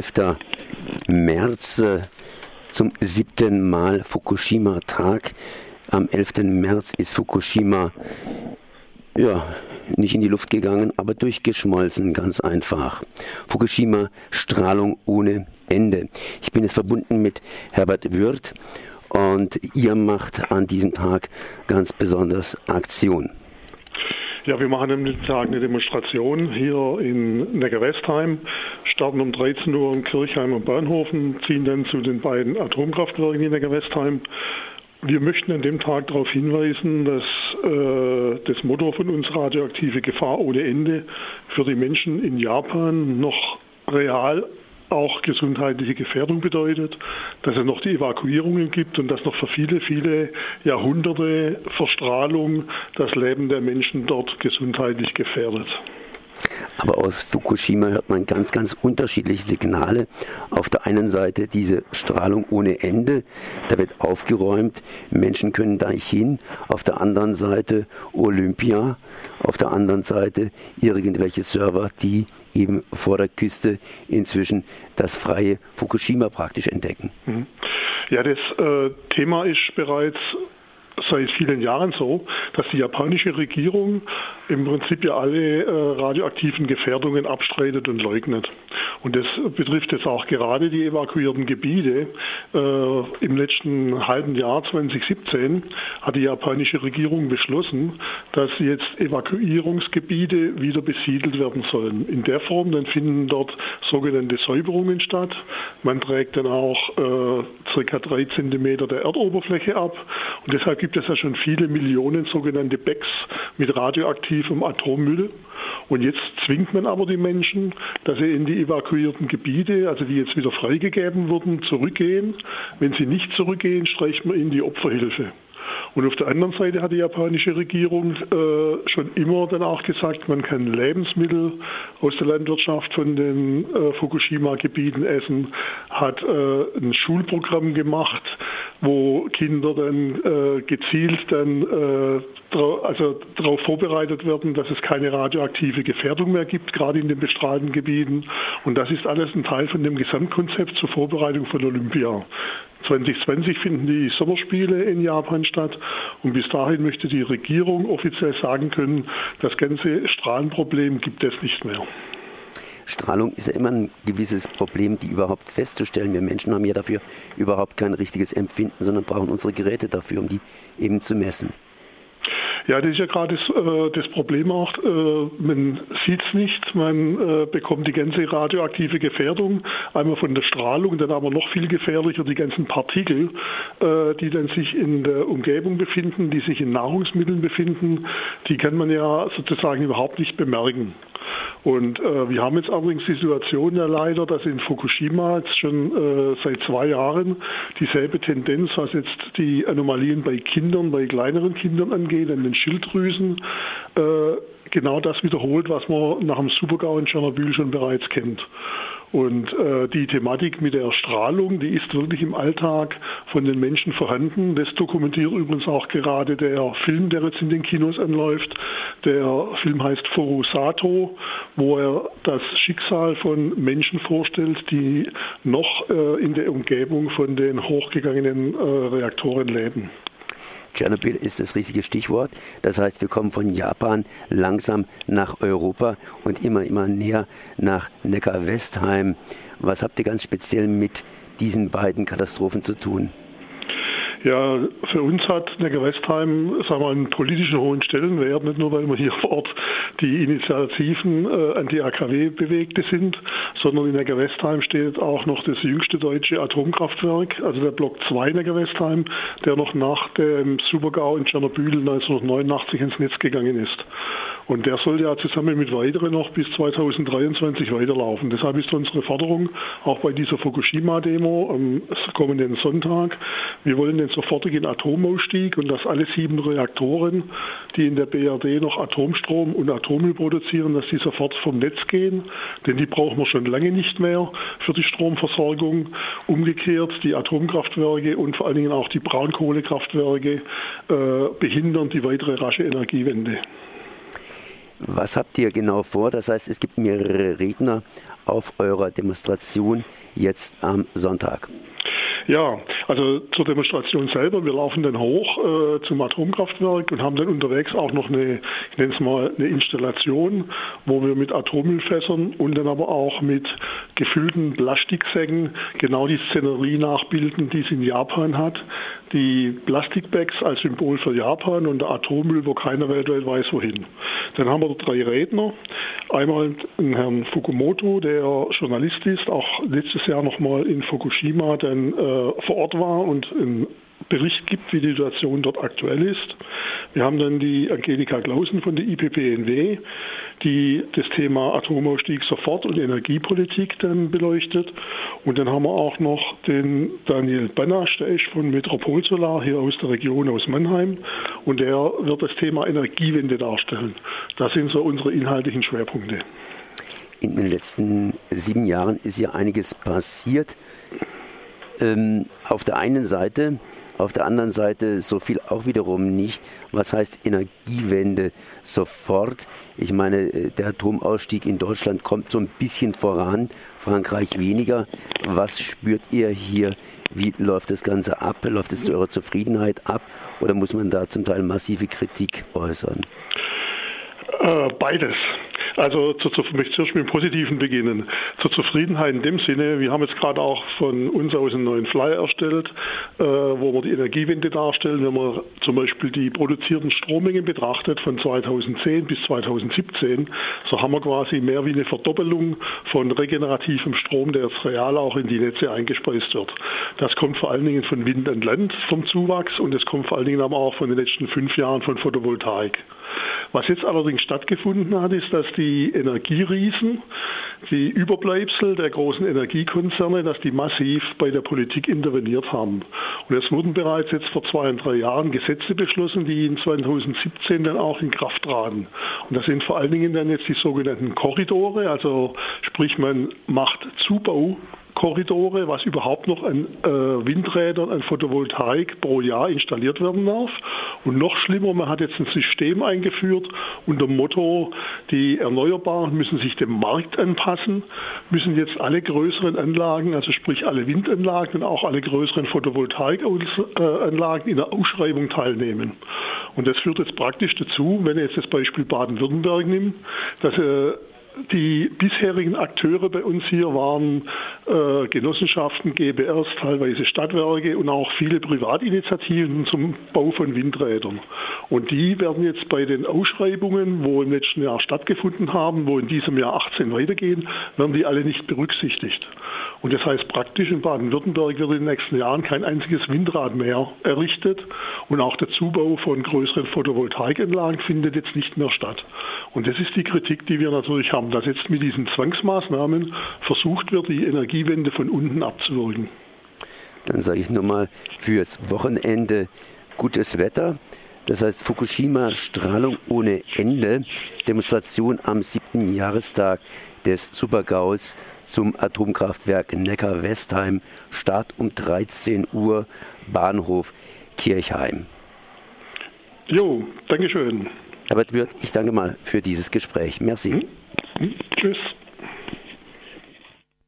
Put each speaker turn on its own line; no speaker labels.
11. März zum siebten Mal Fukushima-Tag. Am 11. März ist Fukushima ja, nicht in die Luft gegangen, aber durchgeschmolzen, ganz einfach. Fukushima, Strahlung ohne Ende. Ich bin jetzt verbunden mit Herbert Würth und ihr macht an diesem Tag ganz besonders Aktion.
Ja, wir machen am Tag eine Demonstration hier in Neckarwestheim, starten um 13 Uhr im Kirchheim und Bahnhofen, ziehen dann zu den beiden Atomkraftwerken in Neckarwestheim. Wir möchten an dem Tag darauf hinweisen, dass äh, das Motto von uns radioaktive Gefahr ohne Ende für die Menschen in Japan noch real auch gesundheitliche Gefährdung bedeutet, dass es noch die Evakuierungen gibt und dass noch für viele, viele Jahrhunderte Verstrahlung das Leben der Menschen dort gesundheitlich gefährdet.
Aber aus Fukushima hört man ganz, ganz unterschiedliche Signale. Auf der einen Seite diese Strahlung ohne Ende, da wird aufgeräumt, Menschen können da nicht hin. Auf der anderen Seite Olympia, auf der anderen Seite irgendwelche Server, die eben vor der Küste inzwischen das freie Fukushima praktisch entdecken. Mhm.
Ja, das äh, Thema ist bereits seit vielen Jahren so, dass die japanische Regierung im Prinzip ja alle äh, radioaktiven Gefährdungen abstreitet und leugnet. Und das betrifft jetzt auch gerade die evakuierten Gebiete. Äh, Im letzten halben Jahr 2017 hat die japanische Regierung beschlossen, dass jetzt Evakuierungsgebiete wieder besiedelt werden sollen. In der Form, dann finden dort sogenannte Säuberungen statt. Man trägt dann auch äh, circa drei Zentimeter der Erdoberfläche ab. Und deshalb gibt es ja schon viele Millionen sogenannte Bags mit radioaktivem Atommüll. Und jetzt zwingt man aber die Menschen, dass sie in die evakuierten Gebiete, also die jetzt wieder freigegeben wurden, zurückgehen. Wenn sie nicht zurückgehen, streicht man ihnen die Opferhilfe. Und auf der anderen Seite hat die japanische Regierung äh, schon immer dann auch gesagt, man kann Lebensmittel aus der Landwirtschaft von den äh, Fukushima-Gebieten essen, hat äh, ein Schulprogramm gemacht, wo Kinder dann äh, gezielt dann äh, dra also darauf vorbereitet werden, dass es keine radioaktive Gefährdung mehr gibt, gerade in den bestrahlten Gebieten. Und das ist alles ein Teil von dem Gesamtkonzept zur Vorbereitung von Olympia. 2020 finden die Sommerspiele in Japan statt und bis dahin möchte die Regierung offiziell sagen können, das ganze Strahlenproblem gibt es nicht mehr.
Strahlung ist ja immer ein gewisses Problem, die überhaupt festzustellen. Wir Menschen haben ja dafür überhaupt kein richtiges Empfinden, sondern brauchen unsere Geräte dafür, um die eben zu messen.
Ja, das ist ja gerade das, äh, das, Problem auch. Äh, man sieht es nicht, man äh, bekommt die ganze radioaktive Gefährdung, einmal von der Strahlung, dann aber noch viel gefährlicher die ganzen Partikel, äh, die dann sich in der Umgebung befinden, die sich in Nahrungsmitteln befinden, die kann man ja sozusagen überhaupt nicht bemerken. Und äh, wir haben jetzt allerdings die Situation ja leider, dass in Fukushima jetzt schon äh, seit zwei Jahren dieselbe Tendenz, was jetzt die Anomalien bei Kindern, bei kleineren Kindern angeht, an den Schilddrüsen, äh, genau das wiederholt, was man nach dem Supergau in Tschernobyl schon bereits kennt. Und äh, die Thematik mit der Strahlung, die ist wirklich im Alltag von den Menschen vorhanden. Das dokumentiert übrigens auch gerade der Film, der jetzt in den Kinos anläuft. Der Film heißt Forusato, wo er das Schicksal von Menschen vorstellt, die noch äh, in der Umgebung von den hochgegangenen äh, Reaktoren leben.
Tschernobyl ist das richtige Stichwort. Das heißt, wir kommen von Japan langsam nach Europa und immer, immer näher nach Neckar-Westheim. Was habt ihr ganz speziell mit diesen beiden Katastrophen zu tun?
Ja, für uns hat Neckar-Westheim sagen wir, einen politischen hohen Stellenwert, nicht nur weil wir hier vor Ort die Initiativen äh, Anti-AKW-Bewegte sind, sondern in Neckar-Westheim steht auch noch das jüngste deutsche Atomkraftwerk, also der Block 2 Neckar-Westheim, der noch nach dem Supergau in Tschernobyl 1989 ins Netz gegangen ist. Und der soll ja zusammen mit weiteren noch bis 2023 weiterlaufen. Deshalb ist unsere Forderung auch bei dieser Fukushima-Demo am kommenden Sonntag, wir wollen den sofortigen Atomausstieg und dass alle sieben Reaktoren, die in der BRD noch Atomstrom und Atommüll produzieren, dass die sofort vom Netz gehen. Denn die brauchen wir schon lange nicht mehr für die Stromversorgung. Umgekehrt, die Atomkraftwerke und vor allen Dingen auch die Braunkohlekraftwerke äh, behindern die weitere rasche Energiewende.
Was habt ihr genau vor? Das heißt, es gibt mehrere Redner auf eurer Demonstration jetzt am Sonntag.
Ja, also zur Demonstration selber. Wir laufen dann hoch äh, zum Atomkraftwerk und haben dann unterwegs auch noch eine, ich nenne es mal, eine Installation, wo wir mit Atommüllfässern und dann aber auch mit gefüllten Plastiksäcken genau die Szenerie nachbilden, die es in Japan hat. Die Plastikbags als Symbol für Japan und der Atommüll, wo keiner weltweit weiß, wohin. Dann haben wir drei Redner. Einmal einen Herrn Fukumoto, der Journalist ist, auch letztes Jahr nochmal in Fukushima dann äh, vor Ort war und einen Bericht gibt, wie die Situation dort aktuell ist. Wir haben dann die Angelika Klausen von der IPPNW, die das Thema Atomausstieg sofort und Energiepolitik dann beleuchtet. Und dann haben wir auch noch den Daniel Banasch, der ist von Metropol Solar hier aus der Region aus Mannheim. Und der wird das Thema Energiewende darstellen. Das sind so unsere inhaltlichen Schwerpunkte.
In den letzten sieben Jahren ist ja einiges passiert ähm, auf der einen Seite, auf der anderen Seite so viel auch wiederum nicht. Was heißt Energiewende sofort? Ich meine, äh, der Atomausstieg in Deutschland kommt so ein bisschen voran, Frankreich weniger. Was spürt ihr hier? Wie läuft das Ganze ab? Läuft es zu eurer Zufriedenheit ab oder muss man da zum Teil massive Kritik äußern?
Äh, beides. Also zu, zu, möchte zuerst mit dem Positiven beginnen. Zur Zufriedenheit in dem Sinne, wir haben jetzt gerade auch von uns aus einen neuen Flyer erstellt, äh, wo wir die Energiewende darstellen. Wenn man zum Beispiel die produzierten Strommengen betrachtet von 2010 bis 2017, so haben wir quasi mehr wie eine Verdoppelung von regenerativem Strom, der jetzt real auch in die Netze eingespeist wird. Das kommt vor allen Dingen von Wind und Land vom Zuwachs und es kommt vor allen Dingen aber auch von den letzten fünf Jahren von Photovoltaik. Was jetzt allerdings stattgefunden hat, ist, dass die Energieriesen, die Überbleibsel der großen Energiekonzerne, dass die massiv bei der Politik interveniert haben. Und es wurden bereits jetzt vor zwei und drei Jahren Gesetze beschlossen, die in 2017 dann auch in Kraft traten. Und das sind vor allen Dingen dann jetzt die sogenannten Korridore, also sprich man macht Zubau Korridore, was überhaupt noch an äh, Windrädern, an Photovoltaik pro Jahr installiert werden darf. Und noch schlimmer, man hat jetzt ein System eingeführt unter dem Motto, die Erneuerbaren müssen sich dem Markt anpassen, müssen jetzt alle größeren Anlagen, also sprich alle Windanlagen und auch alle größeren Photovoltaikanlagen in der Ausschreibung teilnehmen. Und das führt jetzt praktisch dazu, wenn ihr jetzt das Beispiel Baden-Württemberg nimmt, dass äh, die bisherigen Akteure bei uns hier waren äh, Genossenschaften, GBRs, teilweise Stadtwerke und auch viele Privatinitiativen zum Bau von Windrädern. Und die werden jetzt bei den Ausschreibungen, wo im letzten Jahr stattgefunden haben, wo in diesem Jahr 18 weitergehen, werden die alle nicht berücksichtigt. Und das heißt praktisch, in Baden-Württemberg wird in den nächsten Jahren kein einziges Windrad mehr errichtet und auch der Zubau von größeren Photovoltaikanlagen findet jetzt nicht mehr statt. Und das ist die Kritik, die wir natürlich haben, dass jetzt mit diesen Zwangsmaßnahmen versucht wird, die Energiewende von unten abzuwirken.
Dann sage ich nur mal fürs Wochenende gutes Wetter. Das heißt Fukushima Strahlung ohne Ende. Demonstration am siebten Jahrestag des Supergaus zum Atomkraftwerk Neckar-Westheim. Start um 13 Uhr, Bahnhof Kirchheim.
Jo, Dankeschön.
Herbert Wirth, ich danke mal für dieses Gespräch. Merci. Hm?
Hm? Tschüss.